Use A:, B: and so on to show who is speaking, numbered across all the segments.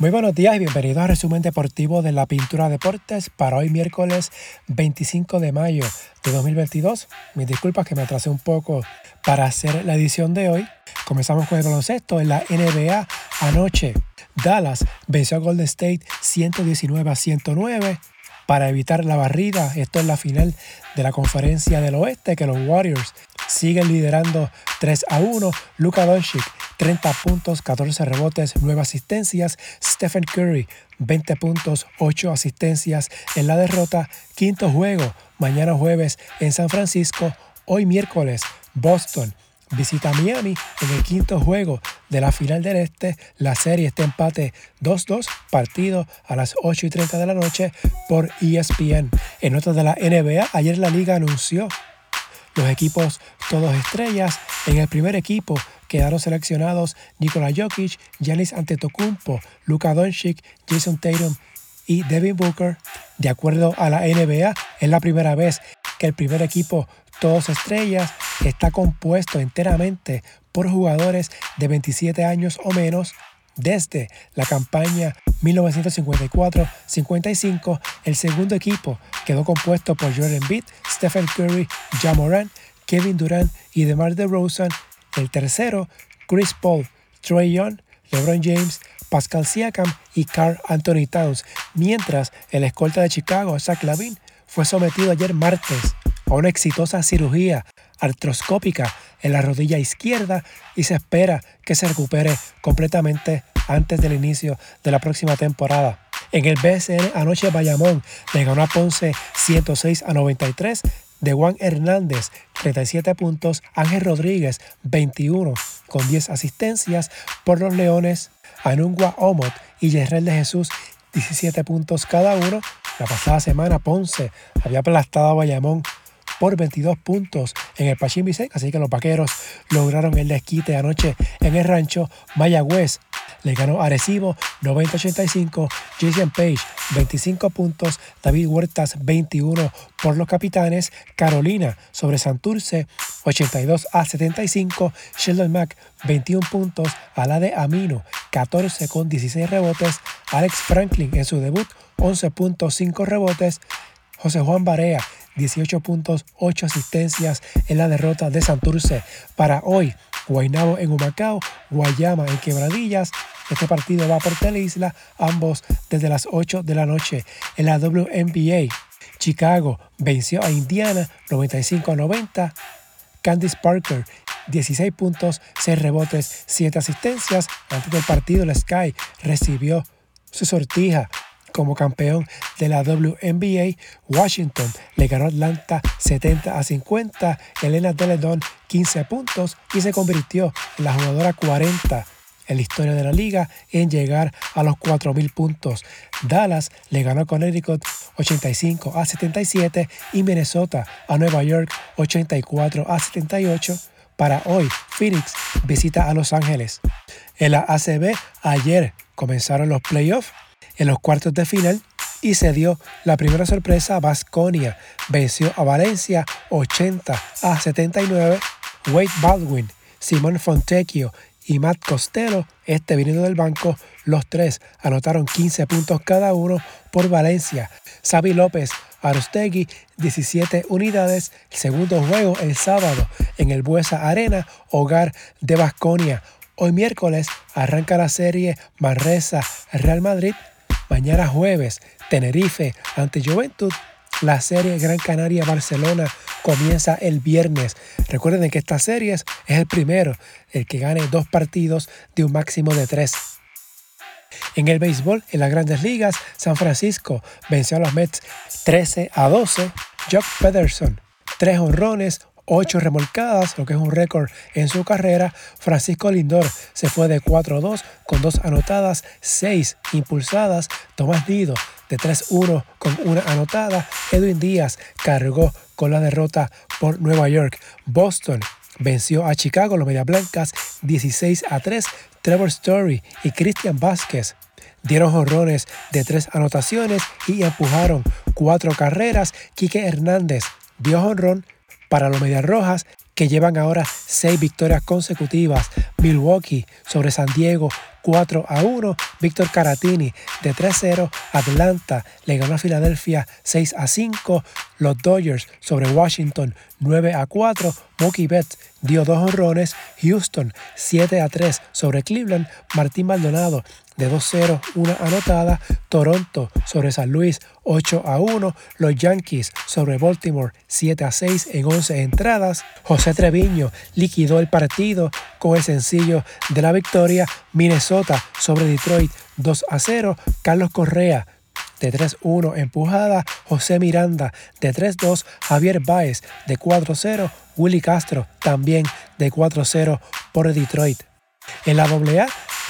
A: Muy buenos días y bienvenidos al resumen deportivo de la Pintura Deportes para hoy miércoles 25 de mayo de 2022. Mis disculpas que me atrasé un poco para hacer la edición de hoy. Comenzamos con el baloncesto en la NBA anoche. Dallas venció a Golden State 119 a 109 para evitar la barrida. Esto es la final de la conferencia del oeste que los Warriors siguen liderando 3 a 1. Luka Doncic 30 puntos, 14 rebotes, 9 asistencias. Stephen Curry, 20 puntos, 8 asistencias en la derrota. Quinto juego, mañana jueves en San Francisco. Hoy miércoles, Boston visita Miami en el quinto juego de la final del Este. La serie está empate 2-2, partido a las 8 y 30 de la noche por ESPN. En notas de la NBA, ayer la liga anunció los equipos todos estrellas. En el primer equipo quedaron seleccionados Nikola Jokic, Giannis Antetokounmpo, Luka Doncic, Jason Tatum y Devin Booker. De acuerdo a la NBA, es la primera vez que el primer equipo todos estrellas está compuesto enteramente por jugadores de 27 años o menos desde la campaña 1954-55, el segundo equipo quedó compuesto por Jordan Embiid, Stephen Curry, Ja Moran, Kevin Durant y DeMar DeRozan. El tercero, Chris Paul, Trey Young, LeBron James, Pascal Siakam y Carl Anthony Towns, mientras el escolta de Chicago, Zach Lavin, fue sometido ayer martes a una exitosa cirugía artroscópica en la rodilla izquierda y se espera que se recupere completamente antes del inicio de la próxima temporada. En el BSN anoche Bayamón le ganó a Ponce 106 a 93. De Juan Hernández, 37 puntos. Ángel Rodríguez, 21 con 10 asistencias. Por los Leones, Anungua Omot y Yerrel de Jesús, 17 puntos cada uno. La pasada semana Ponce había aplastado a Bayamón por 22 puntos en el Pachín así que los vaqueros lograron el desquite anoche en el rancho Mayagüez. Le ganó Arecibo 90-85, Jason Page 25 puntos, David Huertas 21 por los capitanes, Carolina sobre Santurce 82 a 75, Sheldon Mack 21 puntos, Alade Amino 14 con 16 rebotes, Alex Franklin en su debut 11.5 rebotes, José Juan Barea 18 puntos, 8 asistencias en la derrota de Santurce. Para hoy, Guaynabo en Humacao, Guayama en Quebradillas. Este partido va por Teleisla, ambos desde las 8 de la noche. En la WNBA, Chicago venció a Indiana 95 a 90. Candice Parker 16 puntos, 6 rebotes, 7 asistencias. Antes del partido, la Sky recibió su sortija como campeón de la WNBA, Washington le ganó a Atlanta 70 a 50. Elena Deledon 15 puntos y se convirtió en la jugadora 40 en la historia de la liga en llegar a los 4.000 puntos. Dallas le ganó a Connecticut 85 a 77 y Minnesota a Nueva York 84 a 78. Para hoy, Phoenix visita a Los Ángeles. En la ACB, ayer comenzaron los playoffs en los cuartos de final y se dio la primera sorpresa. Vasconia venció a Valencia 80 a 79. Wade Baldwin, Simón Fontecchio y Matt Costello, este viniendo del banco, los tres anotaron 15 puntos cada uno por Valencia. Xavi López Arostegui 17 unidades. segundo juego el sábado en el Buesa Arena, hogar de Vasconia. Hoy miércoles arranca la serie Manresa Real Madrid Mañana jueves, Tenerife ante Juventud. La serie Gran Canaria Barcelona comienza el viernes. Recuerden que esta serie es el primero, el que gane dos partidos de un máximo de tres. En el béisbol, en las grandes ligas, San Francisco venció a los Mets 13 a 12. Jock Pederson, tres honrones, 8 remolcadas, lo que es un récord en su carrera. Francisco Lindor se fue de 4-2 con dos anotadas, 6 impulsadas. Tomás Dido de 3-1 con una anotada. Edwin Díaz cargó con la derrota por Nueva York. Boston venció a Chicago, los Media Blancas, 16 a 3. Trevor Story y Christian Vázquez dieron jorrones de tres anotaciones y empujaron cuatro carreras. Quique Hernández dio jonrón para los Medias Rojas, que llevan ahora seis victorias consecutivas. Milwaukee sobre San Diego 4 a 1. Víctor Caratini de 3-0. Atlanta le ganó a Filadelfia 6 a 5. Los Dodgers sobre Washington 9 a 4. Mookie Betts dio dos honrones. Houston 7 a 3 sobre Cleveland. Martín Maldonado de 2-0, una anotada. Toronto sobre San Luis 8 a 1. Los Yankees sobre Baltimore 7 a 6 en 11 entradas. José Treviño liquidó el partido con el sencillo de la victoria. Minnesota sobre Detroit 2 a 0. Carlos Correa de 3-1 empujada, José Miranda de 3-2, Javier Baez de 4-0, Willy Castro también de 4-0 por Detroit. En la AA,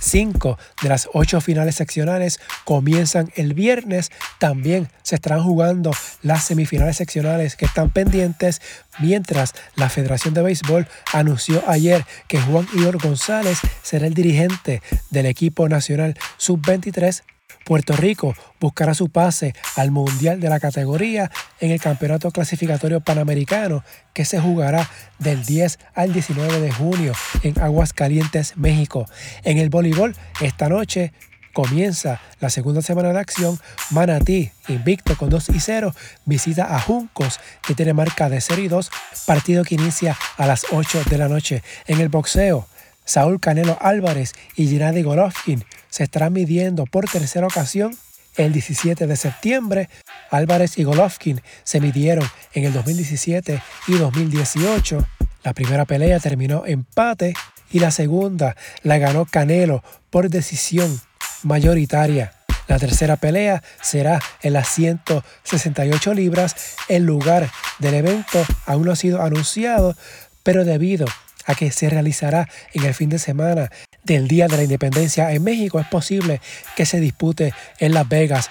A: 5 de las 8 finales seccionales comienzan el viernes. También se estarán jugando las semifinales seccionales que están pendientes, mientras la Federación de Béisbol anunció ayer que Juan Igor González será el dirigente del equipo nacional sub-23 Puerto Rico buscará su pase al Mundial de la categoría en el Campeonato Clasificatorio Panamericano que se jugará del 10 al 19 de junio en Aguascalientes, México. En el voleibol, esta noche comienza la segunda semana de acción. Manatí, invicto con 2 y 0, visita a Juncos, que tiene marca de 0 y 2, partido que inicia a las 8 de la noche. En el boxeo, Saúl Canelo Álvarez y Gennady Golovkin se estarán midiendo por tercera ocasión el 17 de septiembre. Álvarez y Golovkin se midieron en el 2017 y 2018. La primera pelea terminó empate y la segunda la ganó Canelo por decisión mayoritaria. La tercera pelea será en las 168 libras. El lugar del evento aún no ha sido anunciado, pero debido a que se realizará en el fin de semana del Día de la Independencia en México, es posible que se dispute en Las Vegas.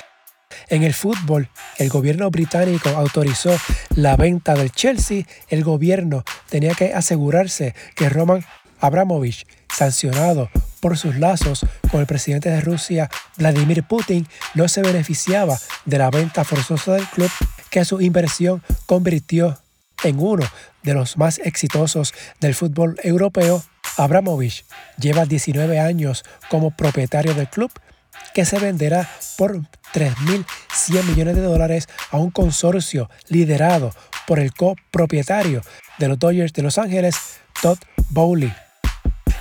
A: En el fútbol, el gobierno británico autorizó la venta del Chelsea. El gobierno tenía que asegurarse que Roman Abramovich, sancionado por sus lazos con el presidente de Rusia, Vladimir Putin, no se beneficiaba de la venta forzosa del club que su inversión convirtió en uno de los más exitosos del fútbol europeo, Abramovich lleva 19 años como propietario del club que se venderá por 3.100 millones de dólares a un consorcio liderado por el copropietario de los Dodgers de Los Ángeles, Todd Bowley.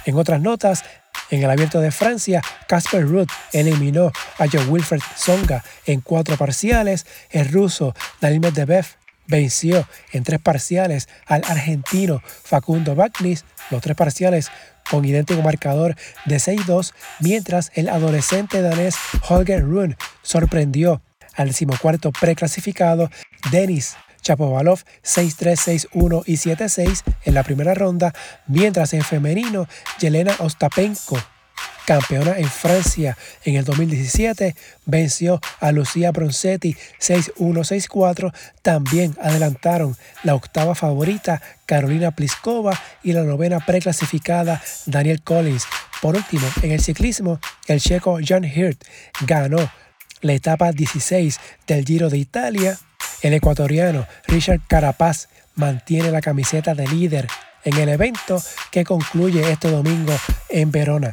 A: En otras notas, en el abierto de Francia, Casper Ruud eliminó a Joe Wilfred Songa en cuatro parciales. El ruso Daniil Medvedev venció en tres parciales al argentino Facundo Bagnis, los tres parciales con idéntico marcador de 6-2, mientras el adolescente danés Holger Rune sorprendió al decimocuarto preclasificado Denis Chapovalov 6-3, 6-1 y 7-6 en la primera ronda, mientras en femenino Yelena Ostapenko campeona en Francia en el 2017, venció a Lucía Bronzetti 6-1-6-4. También adelantaron la octava favorita Carolina Pliskova y la novena preclasificada Daniel Collins. Por último, en el ciclismo, el checo Jan Hirt ganó la etapa 16 del Giro de Italia. El ecuatoriano Richard Carapaz mantiene la camiseta de líder en el evento que concluye este domingo en Verona.